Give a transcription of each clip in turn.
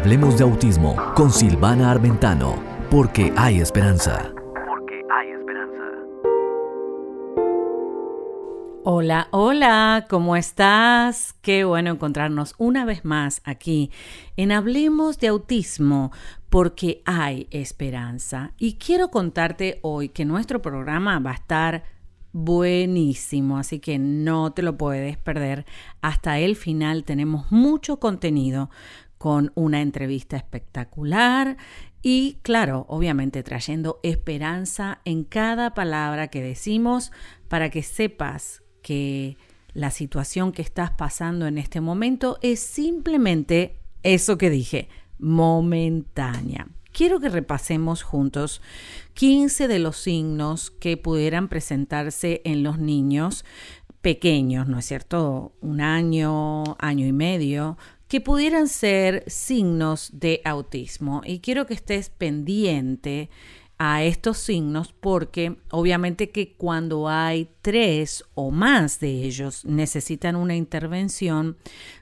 Hablemos de autismo con Silvana Armentano, porque hay esperanza. Porque hay esperanza. Hola, hola, ¿cómo estás? Qué bueno encontrarnos una vez más aquí en Hablemos de autismo, porque hay esperanza. Y quiero contarte hoy que nuestro programa va a estar buenísimo, así que no te lo puedes perder. Hasta el final tenemos mucho contenido con una entrevista espectacular y claro, obviamente trayendo esperanza en cada palabra que decimos para que sepas que la situación que estás pasando en este momento es simplemente eso que dije, momentánea. Quiero que repasemos juntos 15 de los signos que pudieran presentarse en los niños pequeños, ¿no es cierto? Un año, año y medio, que pudieran ser signos de autismo. Y quiero que estés pendiente a estos signos porque obviamente que cuando hay tres o más de ellos necesitan una intervención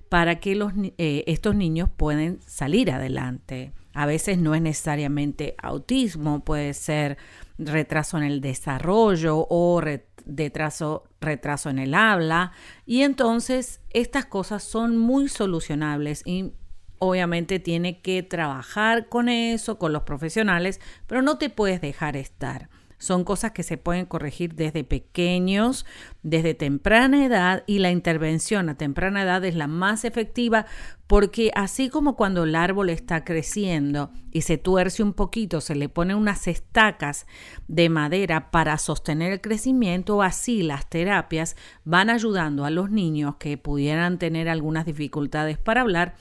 para que los, eh, estos niños puedan salir adelante. A veces no es necesariamente autismo, puede ser retraso en el desarrollo o retraso, retraso en el habla. Y entonces estas cosas son muy solucionables y obviamente tiene que trabajar con eso, con los profesionales, pero no te puedes dejar estar. Son cosas que se pueden corregir desde pequeños, desde temprana edad y la intervención a temprana edad es la más efectiva porque así como cuando el árbol está creciendo y se tuerce un poquito, se le ponen unas estacas de madera para sostener el crecimiento, así las terapias van ayudando a los niños que pudieran tener algunas dificultades para hablar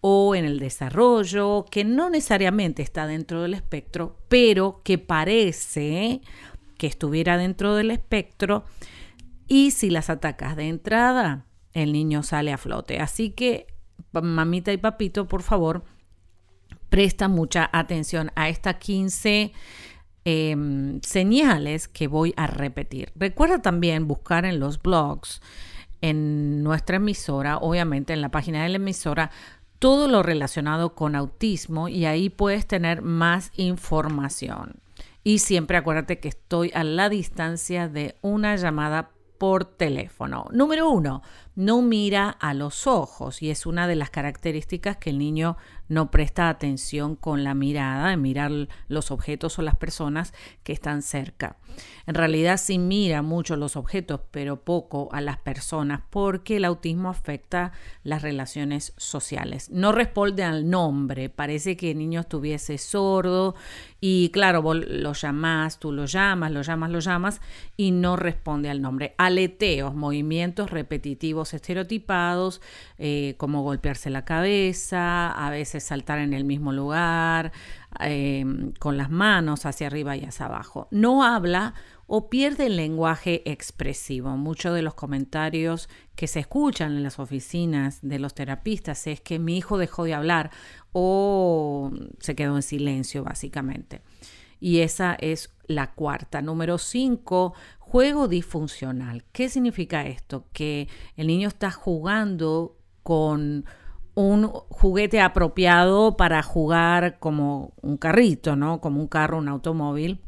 o en el desarrollo, que no necesariamente está dentro del espectro, pero que parece que estuviera dentro del espectro. Y si las atacas de entrada, el niño sale a flote. Así que, mamita y papito, por favor, presta mucha atención a estas 15 em, señales que voy a repetir. Recuerda también buscar en los blogs, en nuestra emisora, obviamente en la página de la emisora, todo lo relacionado con autismo y ahí puedes tener más información. Y siempre acuérdate que estoy a la distancia de una llamada por teléfono. Número uno, no mira a los ojos y es una de las características que el niño no presta atención con la mirada, en mirar los objetos o las personas que están cerca. En realidad sí mira mucho los objetos, pero poco a las personas porque el autismo afecta las relaciones sociales. No responde al nombre, parece que el niño estuviese sordo y claro, vos lo llamás, tú lo llamas, lo llamas, lo llamas y no responde al nombre. Aleteos, movimientos repetitivos estereotipados, eh, como golpearse la cabeza, a veces saltar en el mismo lugar, eh, con las manos hacia arriba y hacia abajo. No habla o pierde el lenguaje expresivo. Muchos de los comentarios que se escuchan en las oficinas de los terapistas es que mi hijo dejó de hablar o se quedó en silencio básicamente. Y esa es la cuarta. Número cinco, juego disfuncional. ¿Qué significa esto? Que el niño está jugando con un juguete apropiado para jugar como un carrito, ¿no? Como un carro, un automóvil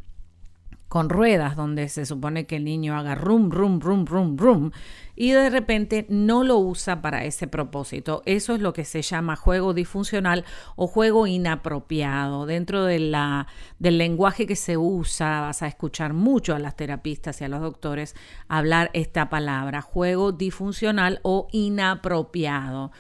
con ruedas donde se supone que el niño haga rum, rum, rum, rum, rum y de repente no lo usa para ese propósito. Eso es lo que se llama juego disfuncional o juego inapropiado. Dentro de la, del lenguaje que se usa vas a escuchar mucho a las terapistas y a los doctores hablar esta palabra, juego disfuncional o inapropiado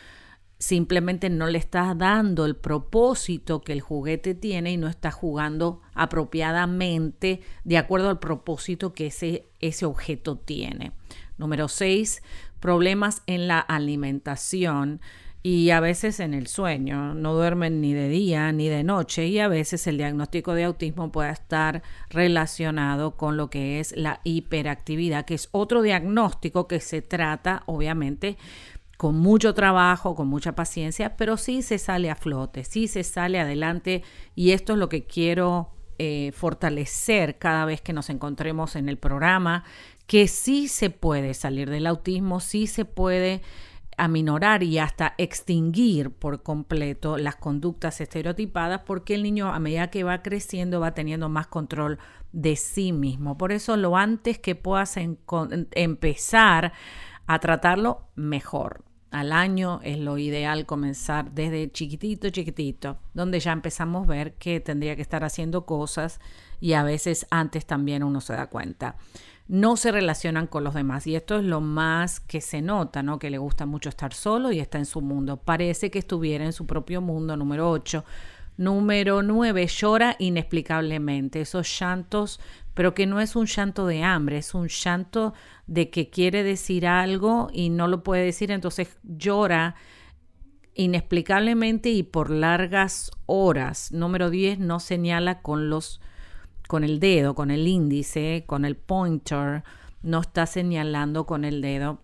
simplemente no le estás dando el propósito que el juguete tiene y no estás jugando apropiadamente de acuerdo al propósito que ese, ese objeto tiene. Número 6, problemas en la alimentación y a veces en el sueño. No duermen ni de día ni de noche y a veces el diagnóstico de autismo puede estar relacionado con lo que es la hiperactividad, que es otro diagnóstico que se trata obviamente con mucho trabajo, con mucha paciencia, pero sí se sale a flote, sí se sale adelante y esto es lo que quiero eh, fortalecer cada vez que nos encontremos en el programa, que sí se puede salir del autismo, sí se puede aminorar y hasta extinguir por completo las conductas estereotipadas porque el niño a medida que va creciendo va teniendo más control de sí mismo. Por eso lo antes que puedas empezar a tratarlo, mejor. Al año es lo ideal comenzar desde chiquitito, chiquitito, donde ya empezamos a ver que tendría que estar haciendo cosas y a veces antes también uno se da cuenta no se relacionan con los demás. Y esto es lo más que se nota, ¿no? Que le gusta mucho estar solo y está en su mundo. Parece que estuviera en su propio mundo, número 8. Número 9, llora inexplicablemente. Esos llantos, pero que no es un llanto de hambre, es un llanto de que quiere decir algo y no lo puede decir, entonces llora inexplicablemente y por largas horas. Número 10, no señala con los con el dedo, con el índice, con el pointer, no está señalando con el dedo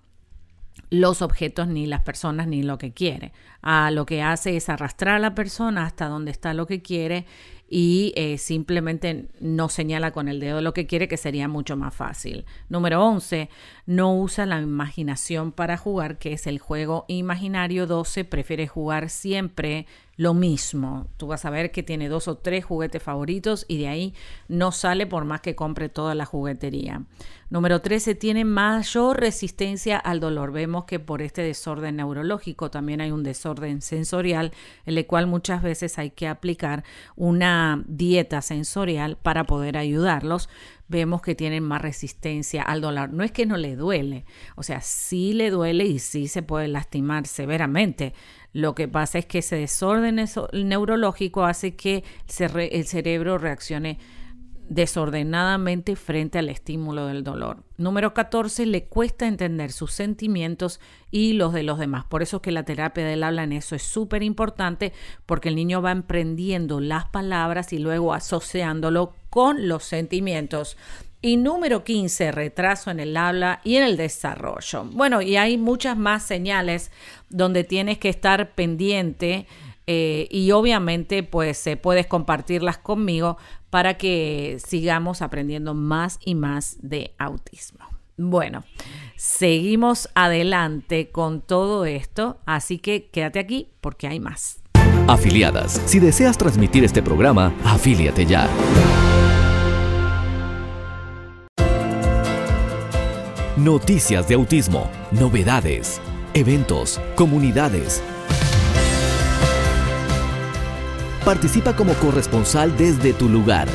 los objetos ni las personas ni lo que quiere. Ah, lo que hace es arrastrar a la persona hasta donde está lo que quiere y eh, simplemente no señala con el dedo lo que quiere, que sería mucho más fácil. Número 11, no usa la imaginación para jugar, que es el juego imaginario. 12, prefiere jugar siempre lo mismo. Tú vas a ver que tiene dos o tres juguetes favoritos y de ahí no sale por más que compre toda la juguetería. Número 13, tiene mayor resistencia al dolor. Vemos que por este desorden neurológico también hay un desorden sensorial, en el cual muchas veces hay que aplicar una dieta sensorial para poder ayudarlos vemos que tienen más resistencia al dolor. No es que no le duele, o sea, sí le duele y sí se puede lastimar severamente, lo que pasa es que ese desorden neurológico hace que el cerebro reaccione desordenadamente frente al estímulo del dolor. Número 14, le cuesta entender sus sentimientos y los de los demás. Por eso que la terapia del habla en eso es súper importante porque el niño va emprendiendo las palabras y luego asociándolo con los sentimientos. Y número 15, retraso en el habla y en el desarrollo. Bueno, y hay muchas más señales donde tienes que estar pendiente eh, y obviamente pues eh, puedes compartirlas conmigo para que sigamos aprendiendo más y más de autismo. Bueno, seguimos adelante con todo esto, así que quédate aquí porque hay más. Afiliadas, si deseas transmitir este programa, afíliate ya. Noticias de autismo, novedades, eventos, comunidades. Participa como corresponsal desde tu lugar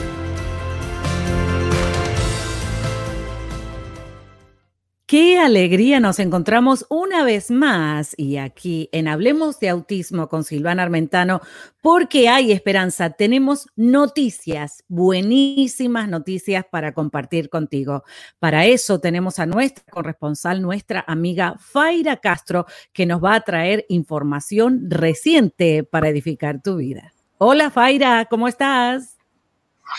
Qué alegría nos encontramos una vez más y aquí en Hablemos de Autismo con Silvana Armentano, porque hay esperanza. Tenemos noticias, buenísimas noticias para compartir contigo. Para eso tenemos a nuestra corresponsal, nuestra amiga Faira Castro, que nos va a traer información reciente para edificar tu vida. Hola Faira, ¿cómo estás?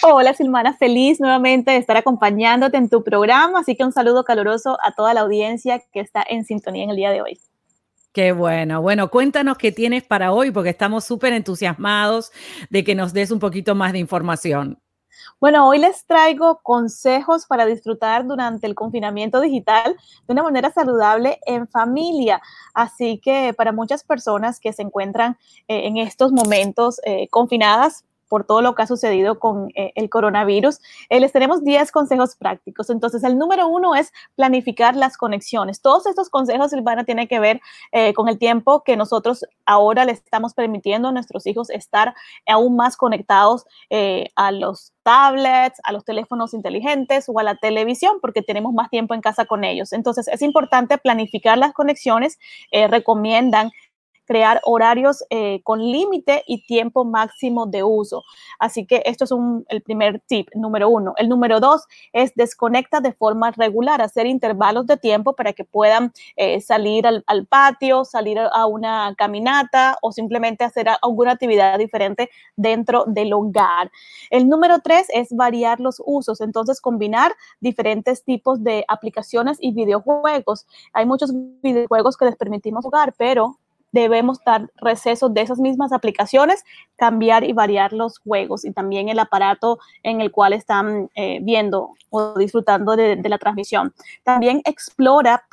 Hola Silmana, feliz nuevamente de estar acompañándote en tu programa, así que un saludo caluroso a toda la audiencia que está en sintonía en el día de hoy. Qué bueno. Bueno, cuéntanos qué tienes para hoy, porque estamos súper entusiasmados de que nos des un poquito más de información. Bueno, hoy les traigo consejos para disfrutar durante el confinamiento digital de una manera saludable en familia. Así que para muchas personas que se encuentran eh, en estos momentos eh, confinadas, por todo lo que ha sucedido con eh, el coronavirus, eh, les tenemos 10 consejos prácticos. Entonces, el número uno es planificar las conexiones. Todos estos consejos, Silvana, tienen que ver eh, con el tiempo que nosotros ahora le estamos permitiendo a nuestros hijos estar aún más conectados a los tablets, a los teléfonos inteligentes o a la televisión, porque tenemos más tiempo en casa con ellos. Entonces, es importante planificar las conexiones. recomiendan crear horarios eh, con límite y tiempo máximo de uso. Así que esto es el primer tip, número uno. El número dos es desconecta de forma regular, hacer intervalos de tiempo para que puedan eh, salir al, patio, salir a una caminata o simplemente hacer alguna actividad diferente dentro del hogar. El número tres es variar los usos, entonces combinar diferentes tipos de aplicaciones y videojuegos. Hay muchos videojuegos que les permitimos jugar, pero debemos dar recesos de esas mismas aplicaciones, cambiar y variar los juegos y también el aparato en el cual están eh, viendo o disfrutando de, la transmisión. También explora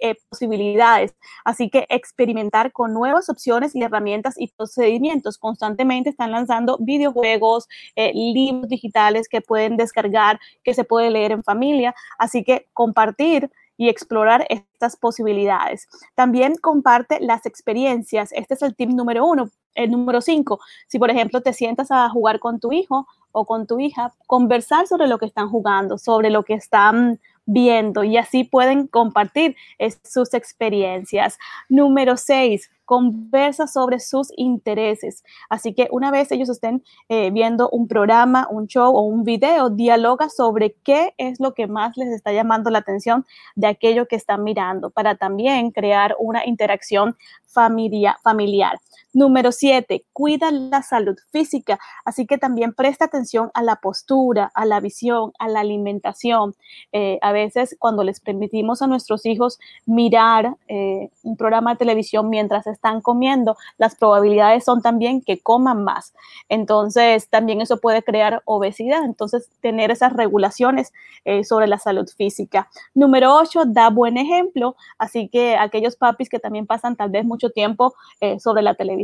eh, posibilidades, así que experimentar con nuevas opciones y herramientas y procedimientos. Constantemente están lanzando videojuegos, eh, libros digitales que pueden descargar, que se puede leer en familia, así que compartir y explorar estas posibilidades. También comparte las experiencias. Este es el tip número uno. El número cinco, si por ejemplo te sientas a jugar con tu hijo o con tu hija, conversar sobre lo que están jugando, sobre lo que están viendo y así pueden compartir sus experiencias. Número seis, conversa sobre sus intereses. Así que una vez ellos estén eh, viendo un programa, un show o un video, dialoga sobre qué es lo que más les está llamando la atención de aquello que están mirando para también crear una interacción familia, familiar. Número siete, cuida la salud física, así que también presta atención a la postura, a la visión, a la alimentación. Eh, a veces cuando les permitimos a nuestros hijos mirar eh, un programa de televisión mientras están comiendo, las probabilidades son también que coman más. Entonces, también eso puede crear obesidad. Entonces, tener esas regulaciones eh, sobre la salud física. Número ocho, da buen ejemplo, así que aquellos papis que también pasan tal vez mucho tiempo sobre la televisión,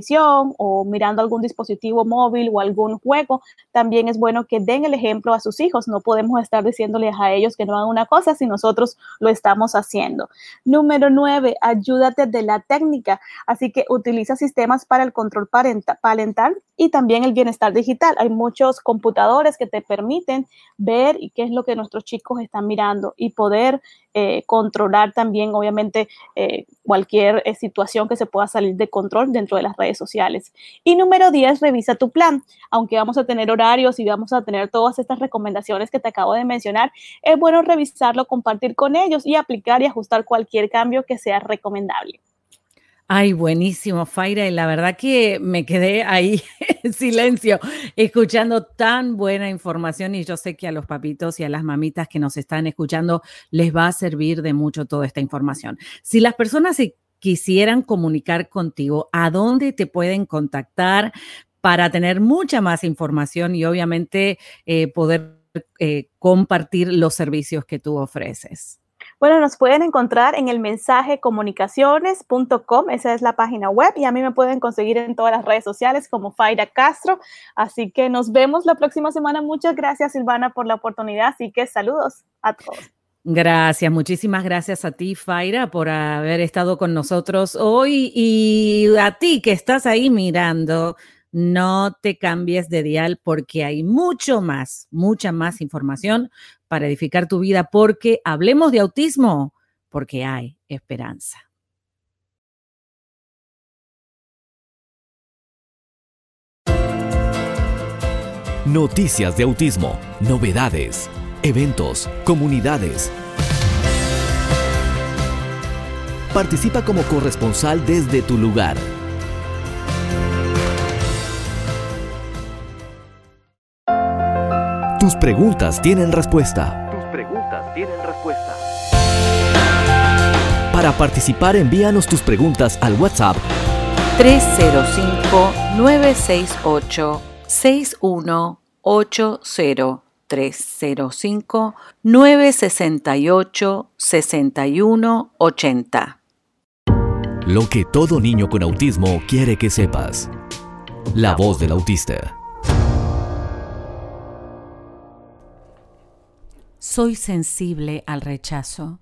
o mirando algún dispositivo móvil o algún juego, también es bueno que den el ejemplo a sus hijos. No podemos estar diciéndoles a ellos que no hagan una cosa si nosotros lo estamos haciendo. Número nueve, ayúdate de la técnica. Así que utiliza sistemas para el control parental y también el bienestar digital. Hay muchos computadores que te permiten ver qué es lo que nuestros chicos están mirando y poder eh, controlar también, obviamente, eh, cualquier eh, situación que se pueda salir de control dentro de las redes sociales. Y número 10, revisa tu plan. Aunque vamos a tener horarios y vamos a tener todas estas recomendaciones que te acabo de mencionar, es bueno revisarlo, compartir con ellos y aplicar y ajustar cualquier cambio que sea recomendable. Ay, buenísimo, Faira. Y la verdad que me quedé ahí en silencio, escuchando tan buena información. Y yo sé que a los papitos y a las mamitas que nos están escuchando les va a servir de mucho toda esta información. Si las personas se quisieran comunicar contigo, ¿a dónde te pueden contactar para tener mucha más información y obviamente eh, poder eh, compartir los servicios que tú ofreces? Bueno, nos pueden encontrar en el mensaje comunicaciones.com, esa es la página web, y a mí me pueden conseguir en todas las redes sociales como Faira Castro. Así que nos vemos la próxima semana. Muchas gracias, Silvana, por la oportunidad. Así que saludos a todos. Gracias, muchísimas gracias a ti, Faira, por haber estado con nosotros hoy y a ti que estás ahí mirando no te cambies de dial porque hay mucho más, mucha más información para edificar tu vida porque hablemos de autismo, porque hay esperanza. Noticias de autismo, novedades, eventos, comunidades. Participa como corresponsal desde tu lugar Tus preguntas tienen respuesta. Tus preguntas tienen respuesta. Para participar, envíanos tus preguntas al WhatsApp 305-968-6180. 305-968-6180. Lo que todo niño con autismo quiere que sepas. La voz del autista. Soy sensible al rechazo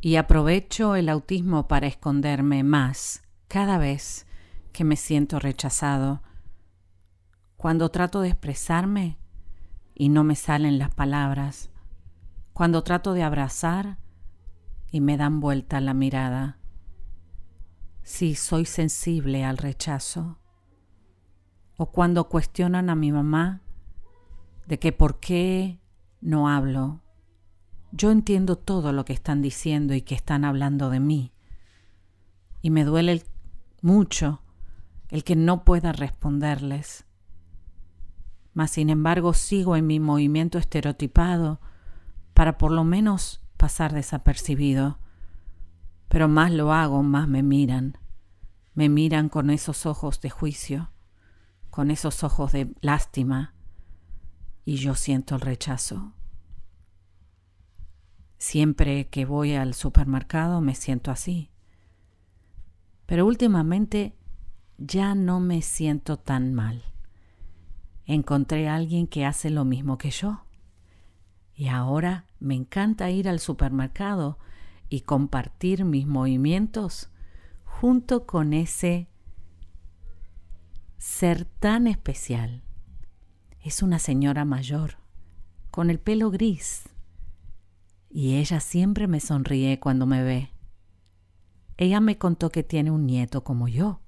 y aprovecho el autismo para esconderme más cada vez que me siento rechazado. Cuando trato de expresarme y no me salen las palabras. Cuando trato de abrazar y me dan vuelta la mirada. Sí, soy sensible al rechazo. O cuando cuestionan a mi mamá de que por qué no hablo. Yo entiendo todo lo que están diciendo y que están hablando de mí. Y me duele mucho el que no pueda responderles. Mas sin embargo sigo en mi movimiento estereotipado para por lo menos pasar desapercibido. Pero más lo hago, más me miran. me miran con esos ojos de juicio, con esos ojos de lástima, y yo siento el rechazo. Siempre que voy al supermercado me siento así. Pero últimamente ya no me siento tan mal. Encontré a alguien que hace lo mismo que yo. Y ahora me encanta ir al supermercado y compartir mis movimientos junto con ese ser tan especial. Es una señora mayor, con el pelo gris, y ella siempre me sonríe cuando me ve. Ella me contó que tiene un nieto como yo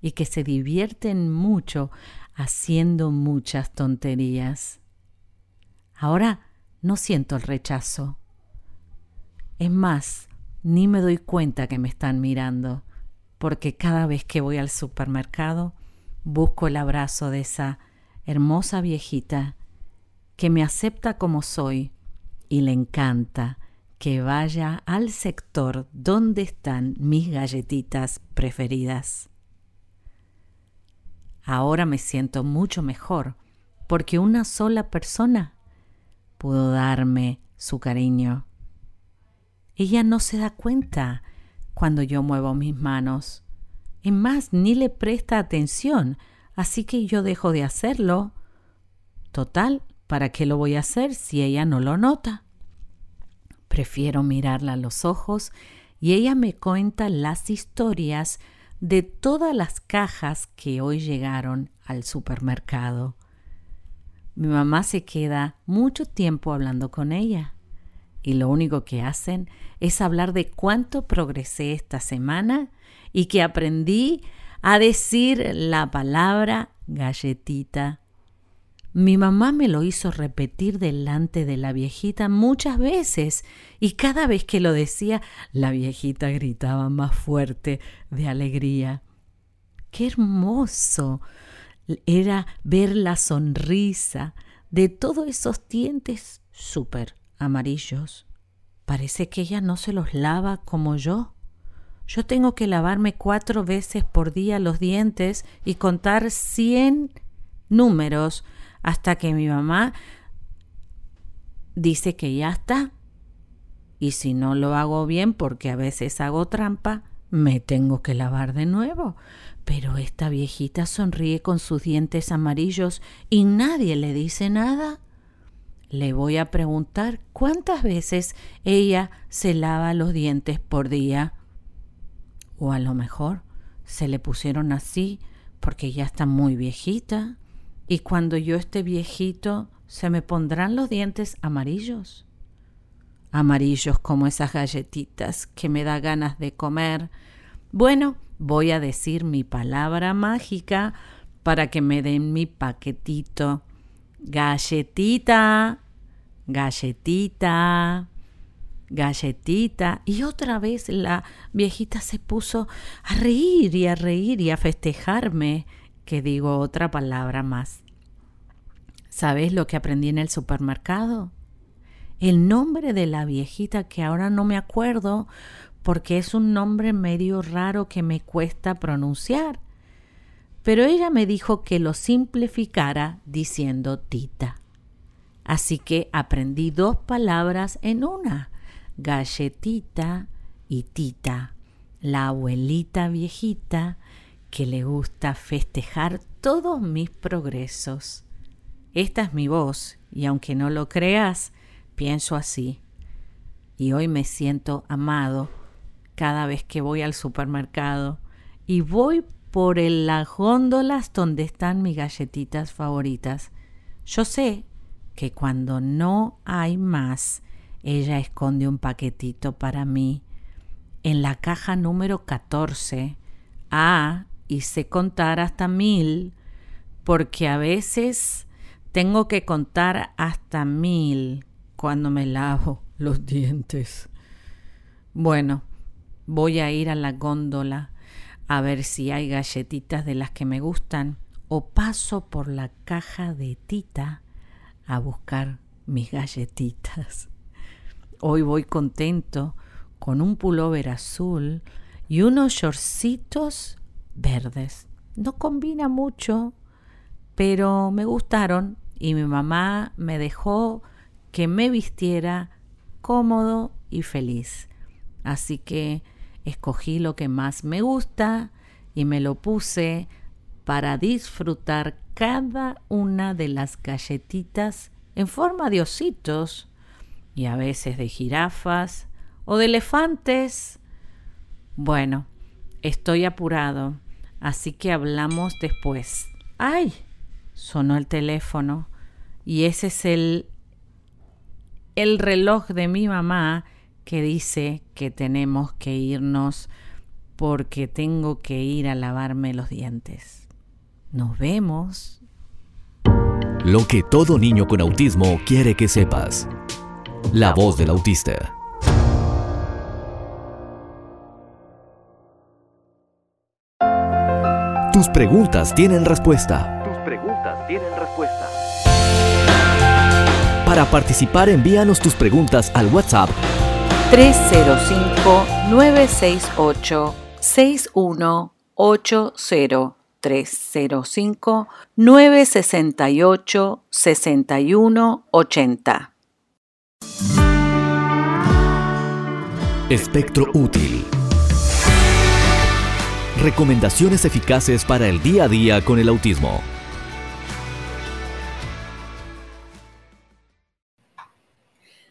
y que se divierten mucho haciendo muchas tonterías. Ahora no siento el rechazo. Es más, ni me doy cuenta que me están mirando, porque cada vez que voy al supermercado busco el abrazo de esa hermosa viejita que me acepta como soy y le encanta que vaya al sector donde están mis galletitas preferidas. Ahora me siento mucho mejor porque una sola persona pudo darme su cariño. Ella no se da cuenta cuando yo muevo mis manos. y más, ni le presta atención, así que yo dejo de hacerlo. Total, ¿para qué lo voy a hacer si ella no lo nota? Prefiero mirarla a los ojos y ella me cuenta las historias de todas las cajas que hoy llegaron al supermercado. Mi mamá se queda mucho tiempo hablando con ella y lo único que hacen es hablar de cuánto progresé esta semana y que aprendí a decir la palabra galletita. Mi mamá me lo hizo repetir delante de la viejita muchas veces y cada vez que lo decía la viejita gritaba más fuerte de alegría. ¡Qué hermoso! Era ver la sonrisa de todos esos dientes súper amarillos. Parece que ella no se los lava como yo. Yo tengo que lavarme cuatro veces por día los dientes y contar cien números hasta que mi mamá dice que ya está. Y si no lo hago bien, porque a veces hago trampa, me tengo que lavar de nuevo. Pero esta viejita sonríe con sus dientes amarillos y nadie le dice nada. Le voy a preguntar cuántas veces ella se lava los dientes por día. O a lo mejor se le pusieron así porque ya está muy viejita. Y cuando yo esté viejito, ¿se me pondrán los dientes amarillos? Amarillos como esas galletitas que me da ganas de comer. Bueno, voy a decir mi palabra mágica para que me den mi paquetito galletita, galletita, galletita. Y otra vez la viejita se puso a reír y a reír y a festejarme, que digo otra palabra más. ¿Sabes lo que aprendí en el supermercado? El nombre de la viejita que ahora no me acuerdo porque es un nombre medio raro que me cuesta pronunciar pero ella me dijo que lo simplificara diciendo Tita. Así que aprendí dos palabras en una, galletita y Tita, la abuelita viejita que le gusta festejar todos mis progresos. Esta es mi voz, y aunque no lo creas, pienso así. Y hoy me siento amado cada vez que voy al supermercado y voy por las góndolas donde están mis galletitas favoritas. Yo sé que cuando no hay más, ella esconde un paquetito para mí en la caja número 14. Ah, y sé contar hasta mil, porque a veces tengo que contar hasta mil cuando me lavo los dientes. Bueno, voy a ir a la góndola a ver si hay galletitas de las que me gustan o paso por la caja de tita a buscar mis galletitas. Hoy voy contento con un pullover azul y unos shortcitos verdes. No combina mucho, pero me gustaron y mi mamá me dejó que me vistiera cómodo y feliz. Así que escogí lo que más me gusta y me lo puse para disfrutar cada una de las galletitas en forma de ositos y a veces de jirafas o de elefantes. Bueno, estoy apurado, así que hablamos después. ¡Ay! Sonó el teléfono y ese es el el reloj de mi mamá que dice que tenemos que irnos porque tengo que ir a lavarme los dientes. Nos vemos. Lo que todo niño con autismo quiere que sepas. La voz del autista. Tus preguntas tienen respuesta. Tus preguntas tienen respuesta. Para participar, envíanos tus preguntas al WhatsApp 305-968-6180. 305-968-6180. Espectro útil. Recomendaciones eficaces para el día a día con el autismo.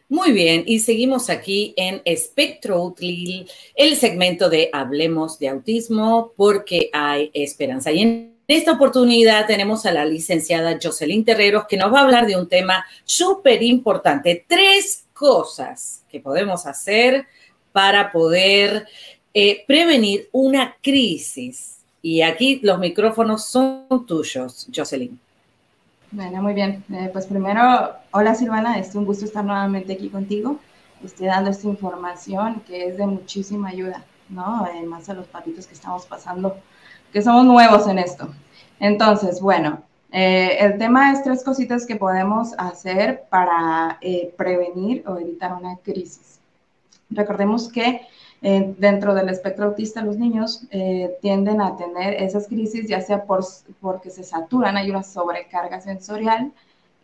Muy bien, y seguimos aquí en Espectro Útil, el segmento de Hablemos de Autismo porque hay esperanza. Y en esta oportunidad tenemos a la licenciada Jocelyn Terreros que nos va a hablar de un tema súper importante. Tres cosas que podemos hacer para poder eh, prevenir una crisis. Y aquí los micrófonos son tuyos, Jocelyn. Bueno, muy bien. Eh, pues primero, hola Silvana, es un gusto estar nuevamente aquí contigo, estoy dando esta información que es de muchísima ayuda, ¿no? Además a los papitos que estamos pasando, que somos nuevos en esto. Entonces, bueno, eh, el tema es tres cositas que podemos hacer para prevenir o evitar una crisis. Recordemos que eh, dentro del espectro autista los niños eh, tienden a tener esas crisis ya sea por, porque se saturan, hay una sobrecarga sensorial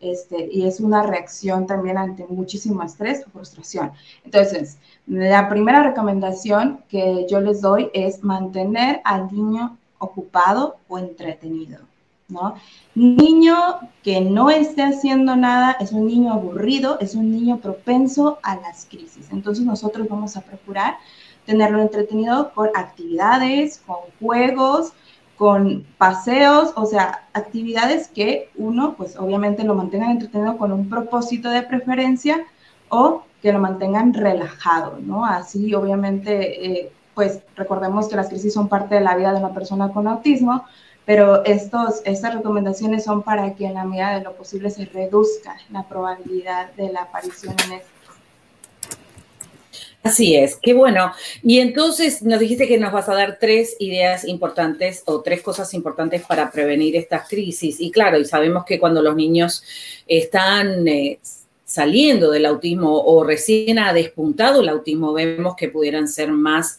este, y es una reacción también ante muchísimo estrés o frustración. Entonces, la primera recomendación que yo les doy es mantener al niño ocupado o entretenido. ¿No? Niño que no esté haciendo nada es un niño aburrido, es un niño propenso a las crisis. Entonces nosotros vamos a procurar tenerlo entretenido con actividades, con juegos, con paseos, o sea, actividades que uno, pues obviamente lo mantengan entretenido con un propósito de preferencia o que lo mantengan relajado, ¿no? Así, obviamente, eh, pues recordemos que las crisis son parte de la vida de una persona con autismo, pero estos, estas recomendaciones son para que en la medida de lo posible se reduzca la probabilidad de la aparición en este Así es, qué bueno. Y entonces nos dijiste que nos vas a dar tres ideas importantes o tres cosas importantes para prevenir estas crisis. Y claro, y sabemos que cuando los niños están eh, saliendo del autismo o recién ha despuntado el autismo, vemos que pudieran ser más,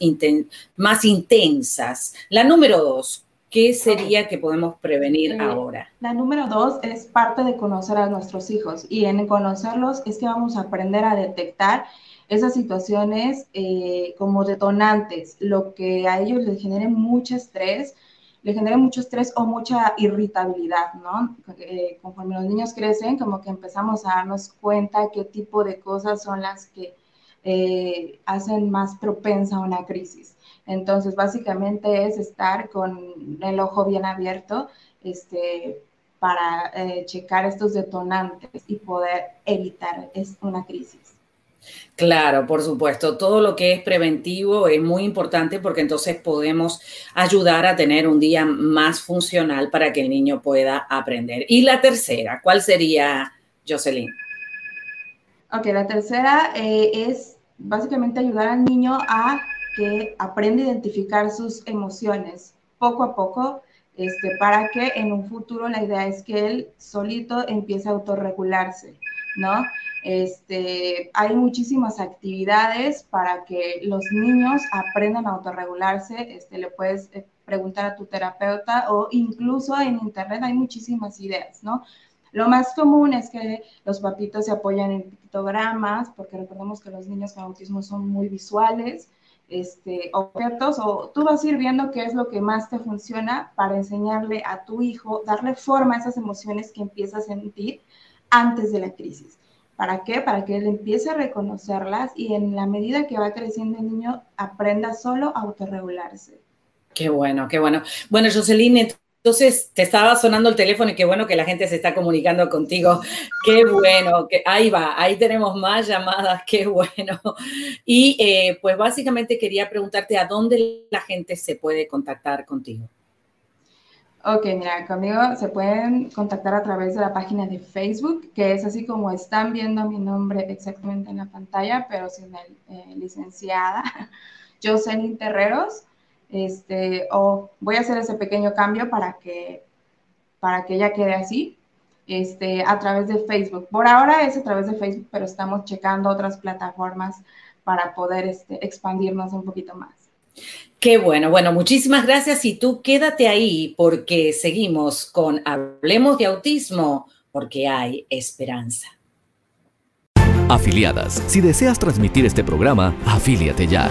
más intensas. La número dos, ¿qué sería que podemos prevenir eh, ahora? La número dos es parte de conocer a nuestros hijos y en conocerlos es que vamos a aprender a detectar esas situaciones eh, como detonantes, lo que a ellos les genere mucho estrés, le genera mucho estrés o mucha irritabilidad, ¿no? Eh, conforme los niños crecen, como que empezamos a darnos cuenta qué tipo de cosas son las que eh, hacen más propensa a una crisis. Entonces, básicamente es estar con el ojo bien abierto este, para checar estos detonantes y poder evitar una crisis. Claro, por supuesto. Todo lo que es preventivo es muy importante porque entonces podemos ayudar a tener un día más funcional para que el niño pueda aprender. Y la tercera, ¿cuál sería, Jocelyn? Ok, la tercera eh, es básicamente ayudar al niño a que aprenda a identificar sus emociones poco a poco, este, para que en un futuro la idea es que él solito empiece a autorregularse, ¿no? Este, hay muchísimas actividades para que los niños aprendan a autorregularse. Este, le puedes eh, preguntar a tu terapeuta o incluso en internet hay muchísimas ideas, ¿no? Lo más común es que los papitos se apoyan en pictogramas, porque recordemos que los niños con autismo son muy visuales, este, objetos, o tú vas a ir viendo qué es lo que más te funciona para enseñarle a tu hijo, darle forma a esas emociones que empieza a sentir antes de la crisis. ¿Para qué? Para que él empiece a reconocerlas y en la medida que va creciendo el niño aprenda solo a autorregularse. Qué bueno, qué bueno. Bueno, Jocelyn, entonces te estaba sonando el teléfono y qué bueno que la gente se está comunicando contigo. Qué bueno, que ahí va, ahí tenemos más llamadas, qué bueno. Y eh, pues básicamente quería preguntarte a dónde la gente se puede contactar contigo. Ok, mira, conmigo se pueden contactar a través de la página de Facebook, que es así como están viendo mi nombre exactamente en la pantalla, pero sin el eh, licenciada, Jocelyn Terreros este, o voy a hacer ese pequeño cambio para que, para que ella quede así, este, a través de Facebook. Por ahora es a través de Facebook, pero estamos checando otras plataformas para poder este, expandirnos un poquito más. Qué bueno, bueno, muchísimas gracias y tú quédate ahí porque seguimos con Hablemos de Autismo, porque hay esperanza. Afiliadas, si deseas transmitir este programa, afíliate ya.